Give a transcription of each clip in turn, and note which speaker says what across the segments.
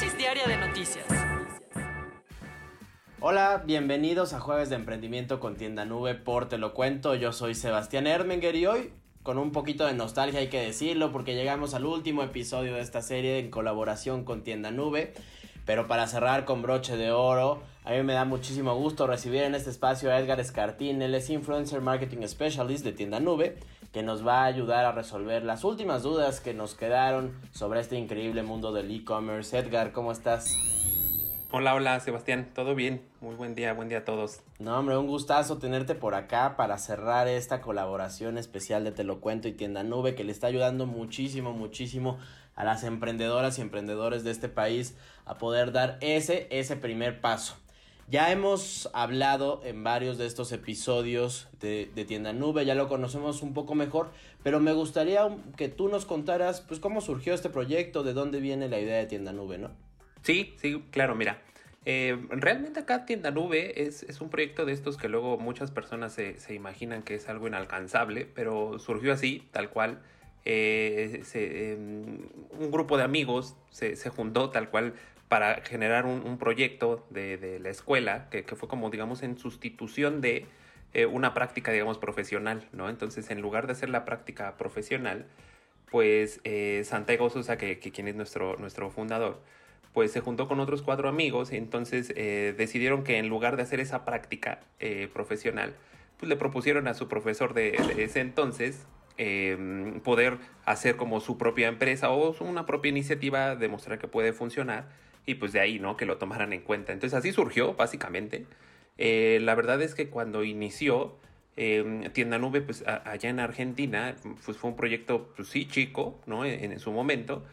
Speaker 1: Diaria de noticias.
Speaker 2: Hola, bienvenidos a Jueves de Emprendimiento con Tienda Nube por Te lo cuento. Yo soy Sebastián Ermenger y hoy con un poquito de nostalgia hay que decirlo porque llegamos al último episodio de esta serie en colaboración con Tienda Nube. Pero para cerrar con broche de oro, a mí me da muchísimo gusto recibir en este espacio a Edgar Escartín. Él es Influencer Marketing Specialist de Tienda Nube, que nos va a ayudar a resolver las últimas dudas que nos quedaron sobre este increíble mundo del e-commerce. Edgar, ¿cómo estás?
Speaker 3: Hola, hola Sebastián, ¿todo bien? Muy buen día, buen día a todos.
Speaker 2: No, hombre, un gustazo tenerte por acá para cerrar esta colaboración especial de Te lo cuento y Tienda Nube que le está ayudando muchísimo, muchísimo a las emprendedoras y emprendedores de este país a poder dar ese, ese primer paso. Ya hemos hablado en varios de estos episodios de, de, Tienda Nube, ya lo conocemos un poco mejor, pero me gustaría que tú nos contaras pues cómo surgió este proyecto, de dónde viene la idea de Tienda Nube, ¿no?
Speaker 3: Sí, sí, claro, mira. Eh, realmente acá Tienda Nube es, es, un proyecto de estos que luego muchas personas se, se, imaginan que es algo inalcanzable, pero surgió así, tal cual. Eh, eh, un grupo de amigos se, se, juntó tal cual para generar un, un proyecto de, de, la escuela que, que, fue como digamos en sustitución de eh, una práctica digamos profesional, ¿no? Entonces en lugar de hacer la práctica profesional, pues eh, Santiago Sosa, que, que, quien es nuestro, nuestro fundador, pues se juntó con otros cuatro amigos y entonces eh, decidieron que en lugar de hacer esa práctica profesional, pues le propusieron a su profesor de, de ese entonces eh, poder hacer como su propia empresa o una propia iniciativa, demostrar que puede funcionar y pues de ahí, ¿no? Que lo tomaran en cuenta. Entonces así surgió, básicamente. Eh, la verdad es que cuando inició eh, Tienda Nube, pues a, allá en Argentina, pues fue un proyecto, pues sí, chico, ¿no? En, su momento,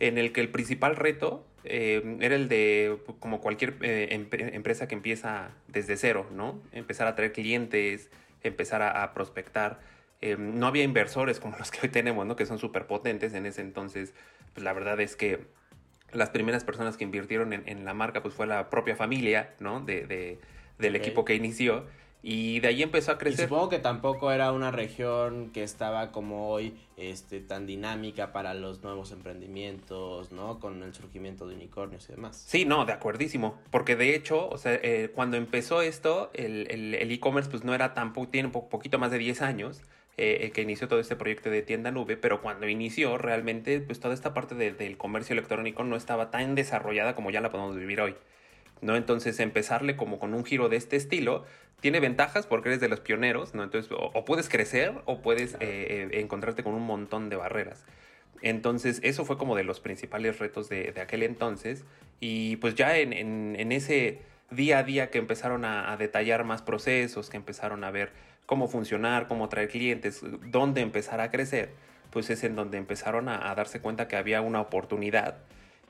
Speaker 3: en el que el principal reto eh, era el de, como cualquier eh, empre empresa que empieza desde cero, ¿no? Empezar a traer clientes, empezar a prospectar. Eh, no había inversores como los que hoy tenemos, ¿no? Que son súper potentes en ese entonces. Pues la verdad es que las primeras personas que invirtieron en, en la marca, pues fue la propia familia, ¿no? De, de del okay. equipo que inició. Y de ahí empezó a crecer.
Speaker 2: Y supongo que tampoco era una región que estaba como hoy este, tan dinámica para los nuevos emprendimientos, ¿no? Con el surgimiento de unicornios y demás.
Speaker 3: Sí, no, de acuerdísimo. Porque de hecho, o sea, eh, cuando empezó esto, el e-commerce el, el pues no era tan, tiene un po poquito más de 10 años. Eh, que inició todo este proyecto de tienda nube, pero cuando inició realmente pues toda esta parte de, del comercio electrónico no estaba tan desarrollada como ya la podemos vivir hoy. ¿no? Entonces empezarle como con un giro de este estilo tiene ventajas porque eres de los pioneros, ¿no? Entonces o, o puedes crecer o puedes eh, eh, encontrarte con un montón de barreras. Entonces eso fue como de los principales retos de, de aquel entonces y pues ya en, en, en, ese día a día que empezaron a, detallar más procesos, que empezaron a ver cómo funcionar, cómo traer clientes, dónde empezar a crecer, pues es en donde empezaron a, darse cuenta que había una oportunidad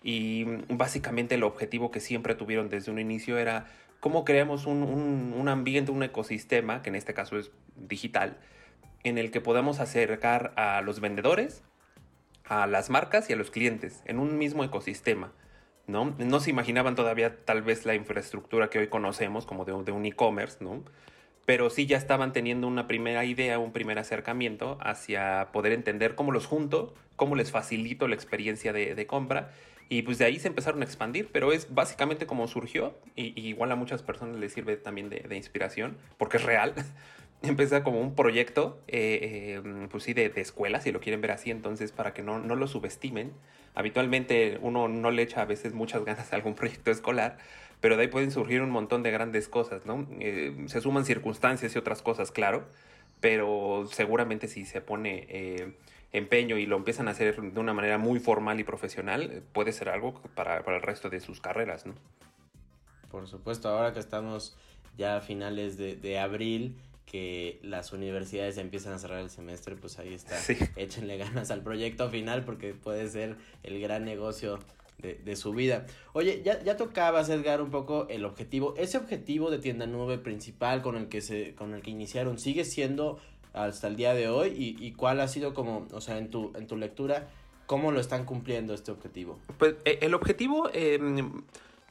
Speaker 3: y básicamente el objetivo que siempre tuvieron desde un inicio era cómo creamos un, un, ambiente, un ecosistema, que en este caso es digital, en el que podamos acercar a los vendedores, a las marcas y a los clientes en un mismo ecosistema. ¿No? No se imaginaban todavía tal vez la infraestructura que hoy conocemos como de, un e-commerce, ¿no? Pero sí ya estaban teniendo una primera idea, un primer acercamiento hacia poder entender cómo los junto, cómo les facilito la experiencia de, compra y pues de ahí se empezaron a expandir, pero es básicamente como surgió y, igual a muchas personas les sirve también de inspiración porque es real. Empieza como un proyecto, eh, eh, pues sí, de, de, escuela, si lo quieren ver así, entonces para que no, no lo subestimen. Habitualmente uno no le echa a veces muchas ganas a algún proyecto escolar, pero de ahí pueden surgir un montón de grandes cosas, ¿no? Eh, se suman circunstancias y otras cosas, claro, pero seguramente si se pone empeño y lo empiezan a hacer de una manera muy formal y profesional, puede ser algo para, para el resto de sus carreras, ¿no?
Speaker 2: Por supuesto, ahora que estamos ya a finales de, de abril, que las universidades empiezan a cerrar el semestre, pues ahí está. Sí. Échenle ganas al proyecto final porque puede ser el gran negocio de, de, su vida. Oye, ya, ya tocabas, Edgar, un poco el objetivo. Ese objetivo de tienda nube principal con el que se, con el que iniciaron, ¿sigue siendo hasta el día de hoy? ¿Y, y cuál ha sido como, o sea, en tu, en tu lectura, cómo lo están cumpliendo este objetivo?
Speaker 3: Pues el objetivo, eh,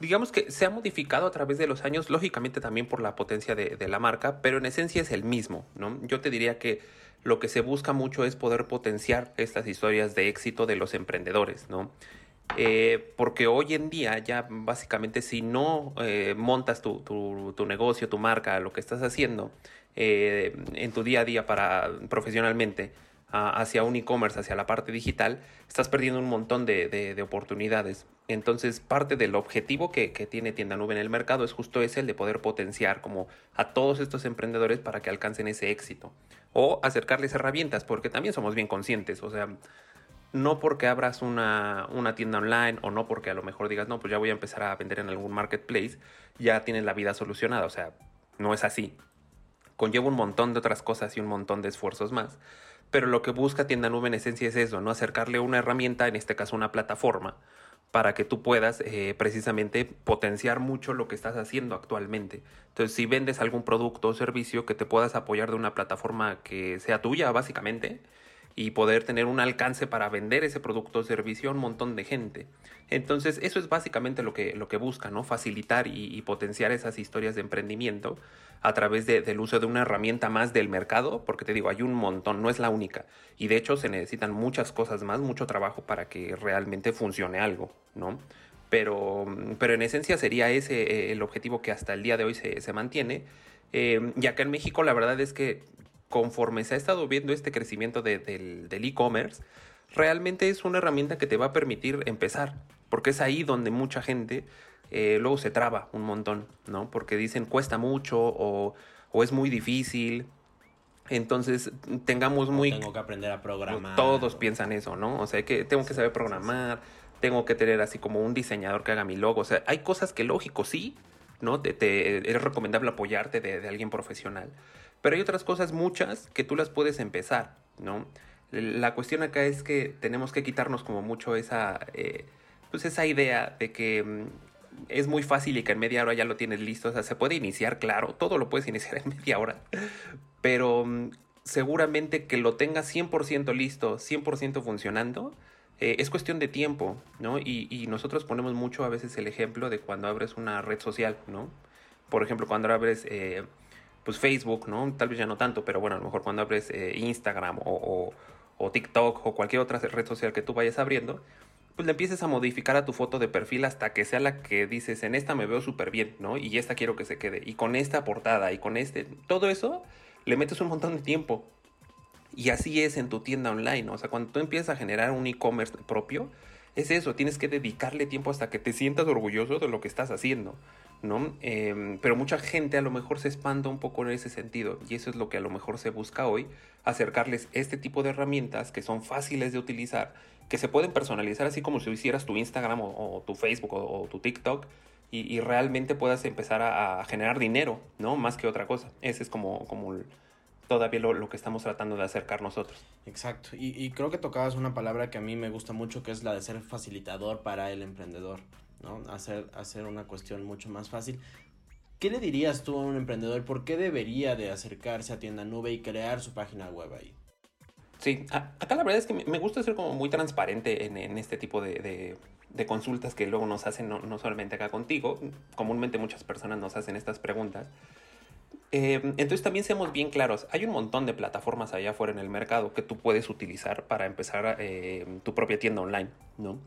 Speaker 3: digamos que se ha modificado a través de los años, lógicamente también por la potencia de, la marca, pero en esencia es el mismo, ¿no? Yo te diría que lo que se busca mucho es poder potenciar estas historias de éxito de los emprendedores, ¿no? Eh, porque hoy en día ya básicamente si no eh, montas tu, tu, tu, negocio, tu marca, lo que estás haciendo eh, en tu día a día para profesionalmente hacia un e-commerce, hacia la parte digital, estás perdiendo un montón de, de, de oportunidades. Entonces parte del objetivo que, tiene Tienda Nube en el mercado es justo ese, el de poder potenciar como a todos estos emprendedores para que alcancen ese éxito. O acercarles herramientas, porque también somos bien conscientes, o sea no porque abras una, una, tienda online o no porque a lo mejor digas, no, pues ya voy a empezar a vender en algún marketplace, ya tienes la vida solucionada. O sea, no es así. Conlleva un montón de otras cosas y un montón de esfuerzos más. Pero lo que busca Tienda Nube en esencia es eso, ¿no? Acercarle una herramienta, en este caso una plataforma, para que tú puedas eh, precisamente potenciar mucho lo que estás haciendo actualmente. Entonces, si vendes algún producto o servicio, que te puedas apoyar de una plataforma que sea tuya, básicamente, y poder tener un alcance para vender ese producto o servicio a un montón de gente. Entonces, eso es básicamente lo que, lo que busca, ¿no? Facilitar y, potenciar esas historias de emprendimiento a través de, del uso de una herramienta más del mercado, porque te digo, hay un montón, no es la única. Y de hecho se necesitan muchas cosas más, mucho trabajo para que realmente funcione algo, ¿no? Pero, pero en esencia sería ese eh, el objetivo que hasta el día de hoy se, se mantiene. Eh, y acá en México la verdad es que conforme se ha estado viendo este crecimiento de, del e-commerce, realmente es una herramienta que te va a permitir empezar, porque es ahí donde mucha gente eh, luego se traba un montón, ¿no? Porque dicen cuesta mucho o, o es muy difícil. Entonces, tengamos muy...
Speaker 2: Tengo que aprender a programar.
Speaker 3: Todos piensan eso, ¿no? O sea, que tengo que saber programar, tengo que tener así como un diseñador que haga mi logo. O sea, hay cosas que lógico sí, ¿no? Te, te, es recomendable apoyarte de, de alguien profesional. Pero hay otras cosas muchas que tú las puedes empezar, ¿no? La cuestión acá es que tenemos que quitarnos como mucho esa, eh, pues esa idea de que mm, es muy fácil y que en media hora ya lo tienes listo. O sea, se puede iniciar, claro, todo lo puedes iniciar en media hora, pero mm, seguramente que lo tengas 100% listo, 100% funcionando, eh, es cuestión de tiempo, ¿no? Y, nosotros ponemos mucho a veces el ejemplo de cuando abres una red social, ¿no? Por ejemplo, cuando abres... Eh, pues Facebook, ¿no? Tal vez ya no tanto, pero bueno, a lo mejor cuando abres eh, Instagram o, o, o, TikTok o cualquier otra red social que tú vayas abriendo, pues le empieces a modificar a tu foto de perfil hasta que sea la que dices, en esta me veo súper bien, ¿no? Y esta quiero que se quede. Y con esta portada y con este, todo eso, le metes un montón de tiempo. Y así es en tu tienda online, o sea, cuando tú empiezas a generar un e-commerce propio, es eso, tienes que dedicarle tiempo hasta que te sientas orgulloso de lo que estás haciendo. ¿No? Eh, pero mucha gente a lo mejor se espanta un poco en ese sentido y eso es lo que a lo mejor se busca hoy, acercarles este tipo de herramientas que son fáciles de utilizar, que se pueden personalizar así como si hicieras tu Instagram o, tu Facebook o, tu TikTok y, realmente puedas empezar a, generar dinero, ¿no? Más que otra cosa. Ese es como, como todavía lo, lo, que estamos tratando de acercar nosotros.
Speaker 2: Exacto, y, y creo que tocabas una palabra que a mí me gusta mucho, que es la de ser facilitador para el emprendedor. ¿No? Hacer, hacer una cuestión mucho más fácil. ¿Qué le dirías tú a un emprendedor? ¿Por qué debería de acercarse a Tienda Nube y crear su página web ahí?
Speaker 3: Sí, acá la verdad es que me gusta ser como muy transparente en, este tipo de, consultas que luego nos hacen, no, solamente acá contigo, comúnmente muchas personas nos hacen estas preguntas. Eh, entonces también seamos bien claros, hay un montón de plataformas allá afuera en el mercado que tú puedes utilizar para empezar eh, tu propia tienda online, ¿no?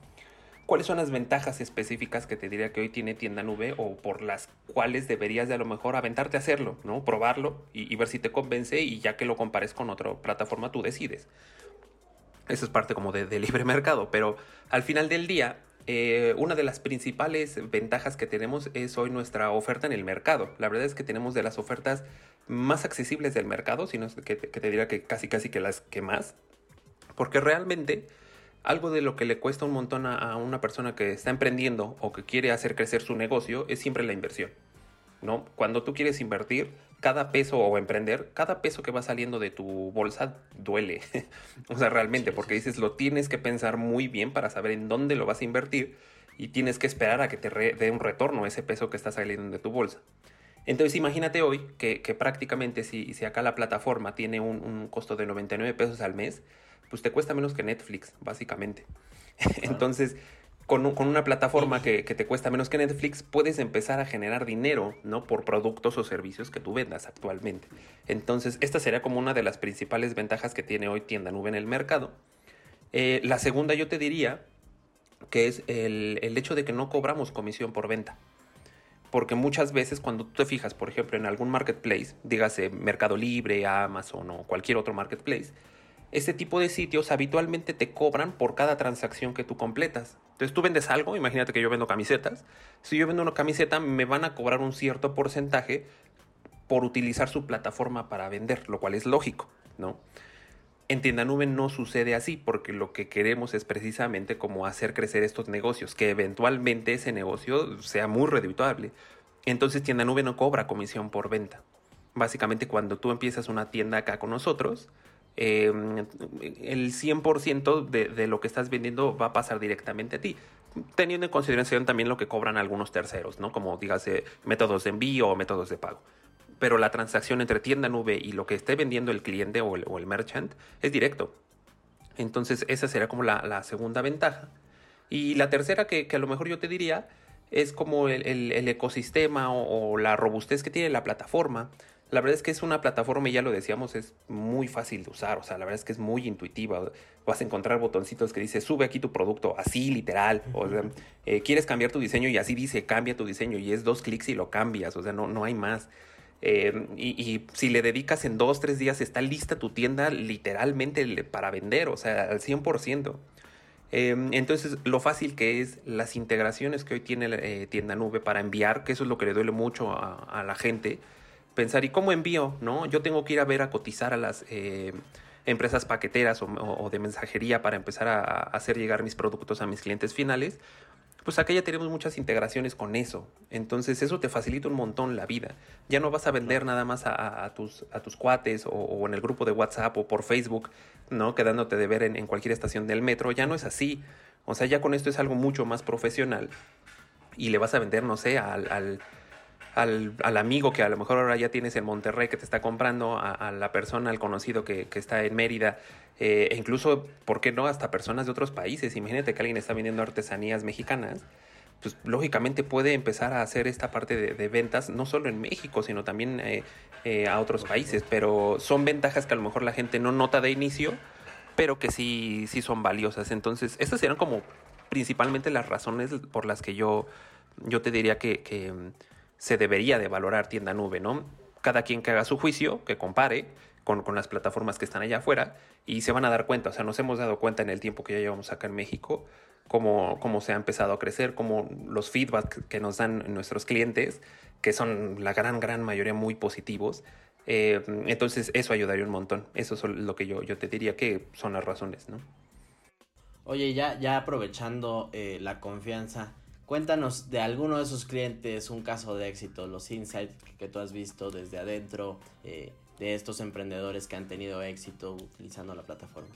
Speaker 3: ¿Cuáles son las ventajas específicas que te diría que hoy tiene tienda nube o por las cuales deberías de a lo mejor aventarte a hacerlo, ¿no? Probarlo y, ver si te convence y ya que lo compares con otra plataforma tú decides. Eso es parte como de, libre mercado, pero al final del día eh, una de las principales ventajas que tenemos es hoy nuestra oferta en el mercado. La verdad es que tenemos de las ofertas más accesibles del mercado, sino que, que te diría que casi casi que las que más, porque realmente algo de lo que le cuesta un montón a, una persona que está emprendiendo o que quiere hacer crecer su negocio es siempre la inversión. ¿no? Cuando tú quieres invertir, cada peso o emprender, cada peso que va saliendo de tu bolsa duele. o sea, realmente, porque dices, lo tienes que pensar muy bien para saber en dónde lo vas a invertir y tienes que esperar a que te dé un retorno ese peso que está saliendo de tu bolsa. Entonces imagínate hoy que, prácticamente si, si, acá la plataforma tiene un, un costo de 99 pesos al mes, pues te cuesta menos que Netflix, básicamente. Entonces, con, una plataforma que, te cuesta menos que Netflix, puedes empezar a generar dinero, ¿no? Por productos o servicios que tú vendas actualmente. Entonces, esta sería como una de las principales ventajas que tiene hoy Tienda Nube en el mercado. Eh, la segunda yo te diría que es el, el hecho de que no cobramos comisión por venta porque muchas veces cuando tú te fijas, por ejemplo, en algún marketplace, dígase Mercado Libre, Amazon o cualquier otro marketplace, este tipo de sitios habitualmente te cobran por cada transacción que tú completas. Entonces tú vendes algo, imagínate que yo vendo camisetas. Si yo vendo una camiseta, me van a cobrar un cierto porcentaje por utilizar su plataforma para vender, lo cual es lógico, ¿no? En Tienda Nube no sucede así porque lo que queremos es precisamente como hacer crecer estos negocios, que eventualmente ese negocio sea muy redituable. Entonces Tienda Nube no cobra comisión por venta. Básicamente cuando tú empiezas una tienda acá con nosotros, Em, el 100% de, de, lo que estás vendiendo va a pasar directamente a ti, teniendo en consideración también lo que cobran algunos terceros, ¿no? Como dígase métodos de envío o métodos de pago. Pero la transacción entre tienda nube y lo que esté vendiendo el cliente o el, merchant es directo. Entonces esa será como la, segunda ventaja. Y la tercera que, a lo mejor yo te diría es como el, ecosistema o, la robustez que tiene la plataforma la verdad es que es una plataforma, y ya lo decíamos, es muy fácil de usar. O sea, la verdad es que es muy intuitiva. Vas a encontrar botoncitos que dice sube aquí tu producto, así literal. O sea, eh, quieres cambiar tu diseño y así dice cambia tu diseño. Y es dos clics y lo cambias. O sea, no, no hay más. Eh, y, si le dedicas en dos, tres días, está lista tu tienda literalmente para vender, o sea, al 100%. Eh, entonces, lo fácil que es las integraciones que hoy tiene Tienda Nube para enviar, que eso es lo que le duele mucho a la gente pensar, ¿y cómo envío? ¿No? Yo tengo que ir a ver a cotizar a las eh, empresas paqueteras o, de mensajería para empezar a, hacer llegar mis productos a mis clientes finales. Pues acá ya tenemos muchas integraciones con eso. Entonces eso te facilita un montón la vida. Ya no vas a vender nada más a, tus, a tus cuates o, en el grupo de WhatsApp o por Facebook, ¿no? Quedándote de ver en, cualquier estación del metro. Ya no es así. O sea, ya con esto es algo mucho más profesional. Y le vas a vender, no sé, al al, al, amigo que a lo mejor ahora ya tienes en Monterrey que te está comprando, a, la persona, al conocido que, que está en Mérida, eh, e incluso, ¿por qué no? Hasta personas de otros países. Imagínate que alguien está vendiendo artesanías mexicanas. Pues lógicamente puede empezar a hacer esta parte de, ventas, no solo en México, sino también eh, eh, a otros países. Pero son ventajas que a lo mejor la gente no nota de inicio, pero que sí, sí son valiosas. Entonces, estas serán como principalmente las razones por las que yo, yo te diría que se debería de valorar tienda nube, ¿no? Cada quien que haga su juicio, que compare con, las plataformas que están allá afuera y se van a dar cuenta, o sea, nos hemos dado cuenta en el tiempo que ya llevamos acá en México, cómo, cómo se ha empezado a crecer, cómo los feedback que nos dan nuestros clientes, que son la gran, gran mayoría muy positivos, eh, entonces eso ayudaría un montón. Eso es lo que yo, yo te diría que son las razones, ¿no?
Speaker 2: Oye, ya, ya aprovechando eh, la confianza, Cuéntanos de alguno de esos clientes, un caso de éxito, los insights que tú has visto desde adentro eh, de estos emprendedores que han tenido éxito utilizando la plataforma.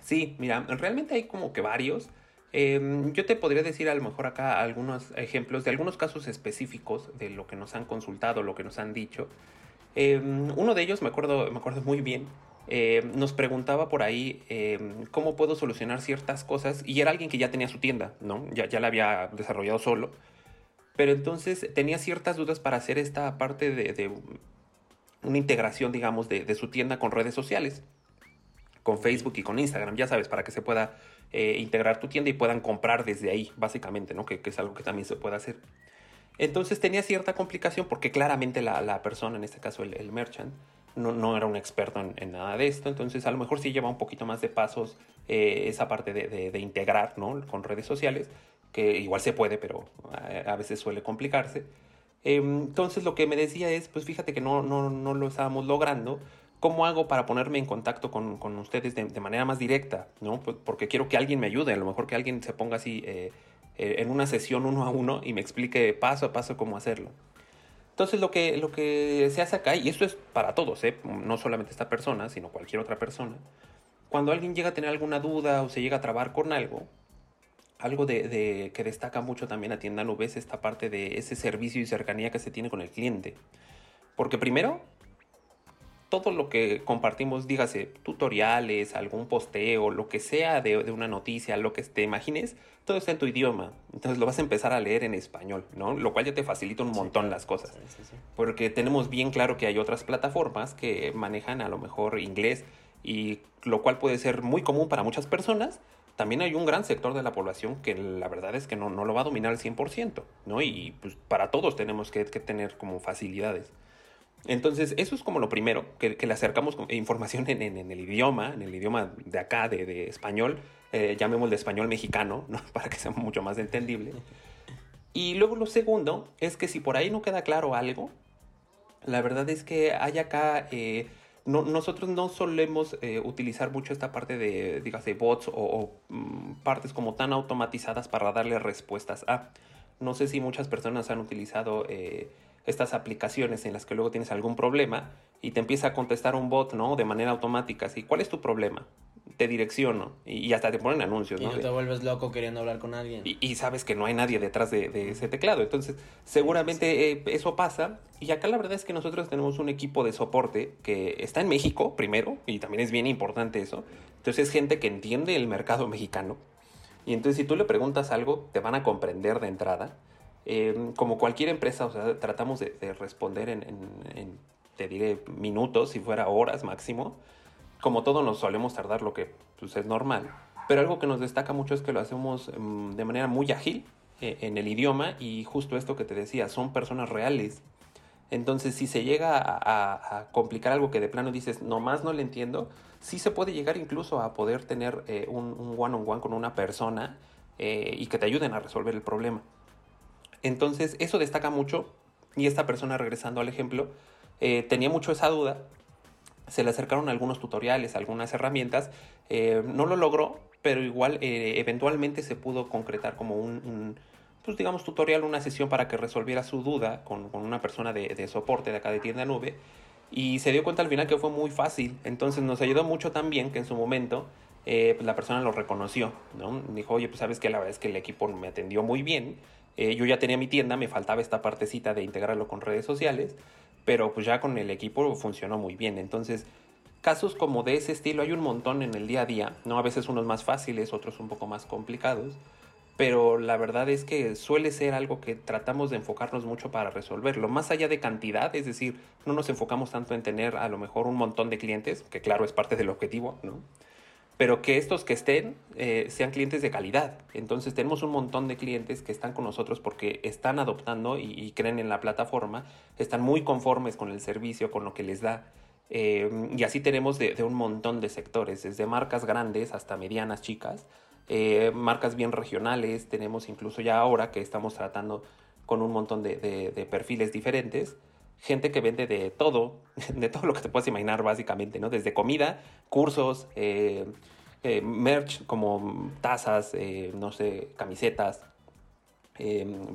Speaker 3: Sí, mira, realmente hay como que varios. Em, yo te podría decir a lo mejor acá algunos ejemplos de algunos casos específicos de lo que nos han consultado, lo que nos han dicho. Em, uno de ellos me acuerdo, me acuerdo muy bien eh, nos preguntaba por ahí eh, cómo puedo solucionar ciertas cosas y era alguien que ya tenía su tienda, ¿no? Ya, ya la había desarrollado solo. Pero entonces tenía ciertas dudas para hacer esta parte de, una integración, digamos, de, su tienda con redes sociales, con Facebook y con Instagram, ya sabes, para que se pueda eh, integrar tu tienda y puedan comprar desde ahí, básicamente, ¿no? Que, es algo que también se puede hacer. Entonces tenía cierta complicación porque claramente la, persona, en este caso el, el merchant, no, era un experto en, nada de esto, entonces a lo mejor sí lleva un poquito más de pasos eh, esa parte de, integrar ¿no? con redes sociales, que igual se puede, pero a, veces suele complicarse. Em, entonces lo que me decía es, pues fíjate que no, no, no lo estábamos logrando, ¿cómo hago para ponerme en contacto con, ustedes de, manera más directa? ¿no? Porque quiero que alguien me ayude, a lo mejor que alguien se ponga así eh, eh, en una sesión uno a uno y me explique paso a paso cómo hacerlo. Entonces lo que, lo que se hace acá, y esto es para todos, ¿eh? no solamente esta persona, sino cualquier otra persona, cuando alguien llega a tener alguna duda o se llega a trabar con algo, algo de, que destaca mucho también a Tienda Nube es esta parte de ese servicio y cercanía que se tiene con el cliente. Porque primero, todo lo que compartimos, dígase, tutoriales, algún posteo, lo que sea de, una noticia, lo que te imagines, todo está en tu idioma. Entonces lo vas a empezar a leer en español, ¿no? Lo cual ya te facilita un montón las cosas. Porque tenemos bien claro que hay otras plataformas que manejan a lo mejor inglés y lo cual puede ser muy común para muchas personas. También hay un gran sector de la población que la verdad es que no, no lo va a dominar al 100%, ¿no? Y pues para todos tenemos que, que tener como facilidades. Entonces, eso es como lo primero, que, le acercamos información en, el idioma, en el idioma de acá, de, español, eh, llamémoslo de español mexicano, para que sea mucho más entendible. Y luego lo segundo es que si por ahí no queda claro algo, la verdad es que hay acá, eh, nosotros no solemos eh, utilizar mucho esta parte de, dígase, bots o, mm, partes como tan automatizadas para darle respuestas a. No sé si muchas personas han utilizado estas aplicaciones en las que luego tienes algún problema y te empieza a contestar un bot, ¿no? De manera automática, así, ¿cuál es tu problema? Te direcciono y, hasta te ponen anuncios,
Speaker 2: ¿no? Y te vuelves loco queriendo hablar con alguien.
Speaker 3: Y, sabes que no hay nadie detrás de, ese teclado. Entonces, seguramente eh, eso pasa. Y acá la verdad es que nosotros tenemos un equipo de soporte que está en México, primero, y también es bien importante eso. Entonces, es gente que entiende el mercado mexicano. Y entonces, si tú le preguntas algo, te van a comprender de entrada. Em, como cualquier empresa, o sea, tratamos de, responder en, te diré, minutos, si fuera horas máximo. Como todo nos solemos tardar lo que pues, es normal. Pero algo que nos destaca mucho es que lo hacemos em, de manera muy ágil eh, en el idioma y justo esto que te decía, son personas reales. Entonces, si se llega a, complicar algo que de plano dices, nomás no le entiendo, sí se puede llegar incluso a poder tener eh, un one-on-one con una persona eh, y que te ayuden a resolver el problema. Entonces, eso destaca mucho. Y esta persona, regresando al ejemplo, eh, tenía mucho esa duda. Se le acercaron algunos tutoriales, algunas herramientas. Eh, no lo logró, pero igual eh, eventualmente se pudo concretar como un, pues digamos, tutorial, una sesión para que resolviera su duda con, una persona de, soporte de acá de tienda nube. Y se dio cuenta al final que fue muy fácil. Entonces nos ayudó mucho también que en su momento pues la persona lo reconoció. ¿no? Dijo, oye, pues sabes que la verdad es que el equipo me atendió muy bien eh, yo ya tenía mi tienda, me faltaba esta partecita de integrarlo con redes sociales, pero pues ya con el equipo funcionó muy bien. Entonces, casos como de ese estilo hay un montón en el día a día, ¿no? A veces unos más fáciles, otros un poco más complicados, pero la verdad es que suele ser algo que tratamos de enfocarnos mucho para resolverlo, más allá de cantidad, es decir, no nos enfocamos tanto en tener a lo mejor un montón de clientes, que claro es parte del objetivo, ¿no? Pero que estos que estén eh, sean clientes de calidad. Entonces tenemos un montón de clientes que están con nosotros porque están adoptando y, creen en la plataforma, están muy conformes con el servicio, con lo que les da. Eh, y así tenemos de, un montón de sectores, desde marcas grandes hasta medianas, chicas, eh, marcas bien regionales, tenemos incluso ya ahora que estamos tratando con un montón de, de perfiles diferentes gente que vende de todo, de todo lo que te puedas imaginar básicamente, ¿no? Desde comida, cursos, eh, eh, merch como tazas, eh, no sé, camisetas,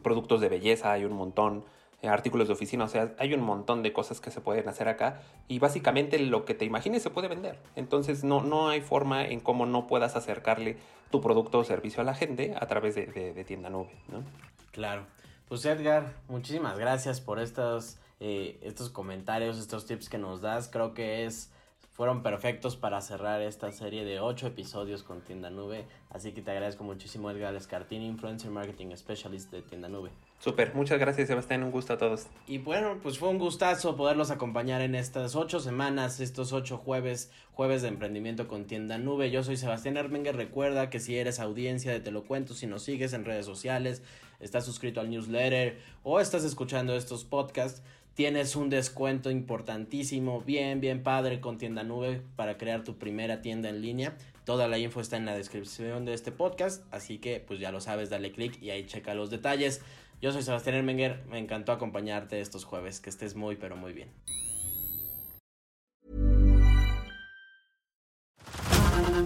Speaker 3: productos de belleza, hay un montón, artículos de oficina, o sea, hay un montón de cosas que se pueden hacer acá y básicamente lo que te imagines se puede vender. Entonces no, no hay forma en cómo no puedas acercarle tu producto o servicio a la gente a través de, de tienda nube, ¿no?
Speaker 2: Claro. Pues Edgar, muchísimas gracias por estos eh, estos comentarios, estos tips que nos das. Creo que es fueron perfectos para cerrar esta serie de ocho episodios con Tienda Nube. Así que te agradezco muchísimo, Edgar Escartini, Influencer Marketing Specialist de Tienda Nube.
Speaker 3: Súper, muchas gracias Sebastián, un gusto a todos.
Speaker 2: Y bueno, pues fue un gustazo poderlos acompañar en estas ocho semanas, estos ocho jueves, jueves de emprendimiento con Tienda Nube. Yo soy Sebastián Ermenger, recuerda que si eres audiencia de Te lo cuento, si nos sigues en redes sociales, estás suscrito al newsletter o estás escuchando estos podcasts, tienes un descuento importantísimo, bien, bien padre con Tienda Nube para crear tu primera tienda en línea. Toda la info está en la descripción de este podcast, así que pues ya lo sabes, dale click y ahí checa los detalles. Yo soy Sebastián Ermenger, me encantó acompañarte estos jueves, que estés muy pero muy bien.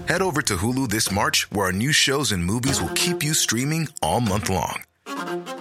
Speaker 4: Head over to Hulu this March, where our new shows and movies will keep you streaming all month long.